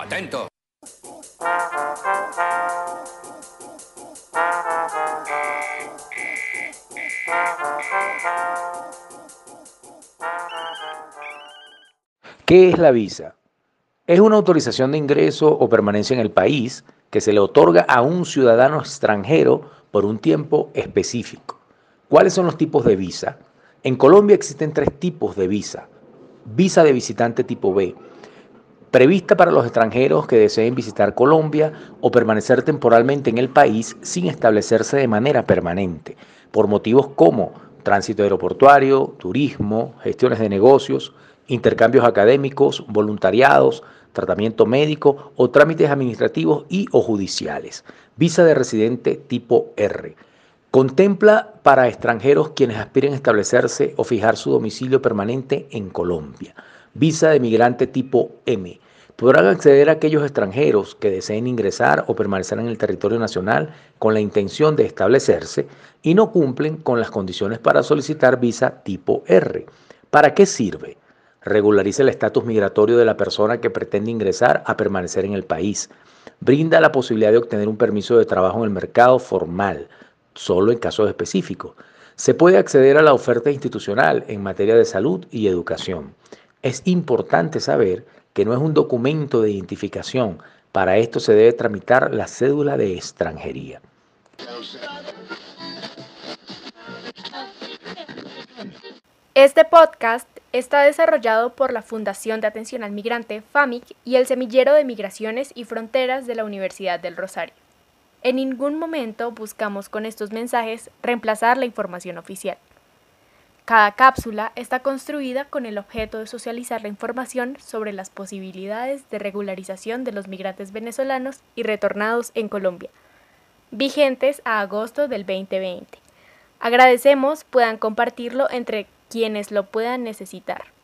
Atento. ¿Qué es la visa? Es una autorización de ingreso o permanencia en el país que se le otorga a un ciudadano extranjero por un tiempo específico. ¿Cuáles son los tipos de visa? En Colombia existen tres tipos de visa. Visa de visitante tipo B, prevista para los extranjeros que deseen visitar Colombia o permanecer temporalmente en el país sin establecerse de manera permanente, por motivos como tránsito aeroportuario, turismo, gestiones de negocios, intercambios académicos, voluntariados, tratamiento médico o trámites administrativos y o judiciales. Visa de residente tipo R. Contempla para extranjeros quienes aspiren a establecerse o fijar su domicilio permanente en Colombia. Visa de migrante tipo M. Podrán acceder a aquellos extranjeros que deseen ingresar o permanecer en el territorio nacional con la intención de establecerse y no cumplen con las condiciones para solicitar visa tipo R. ¿Para qué sirve? regulariza el estatus migratorio de la persona que pretende ingresar a permanecer en el país, brinda la posibilidad de obtener un permiso de trabajo en el mercado formal, solo en casos específicos. Se puede acceder a la oferta institucional en materia de salud y educación. Es importante saber que no es un documento de identificación. Para esto se debe tramitar la cédula de extranjería. Este podcast está desarrollado por la Fundación de Atención al Migrante FAMIC y el Semillero de Migraciones y Fronteras de la Universidad del Rosario. En ningún momento buscamos con estos mensajes reemplazar la información oficial. Cada cápsula está construida con el objeto de socializar la información sobre las posibilidades de regularización de los migrantes venezolanos y retornados en Colombia, vigentes a agosto del 2020. Agradecemos puedan compartirlo entre quienes lo puedan necesitar.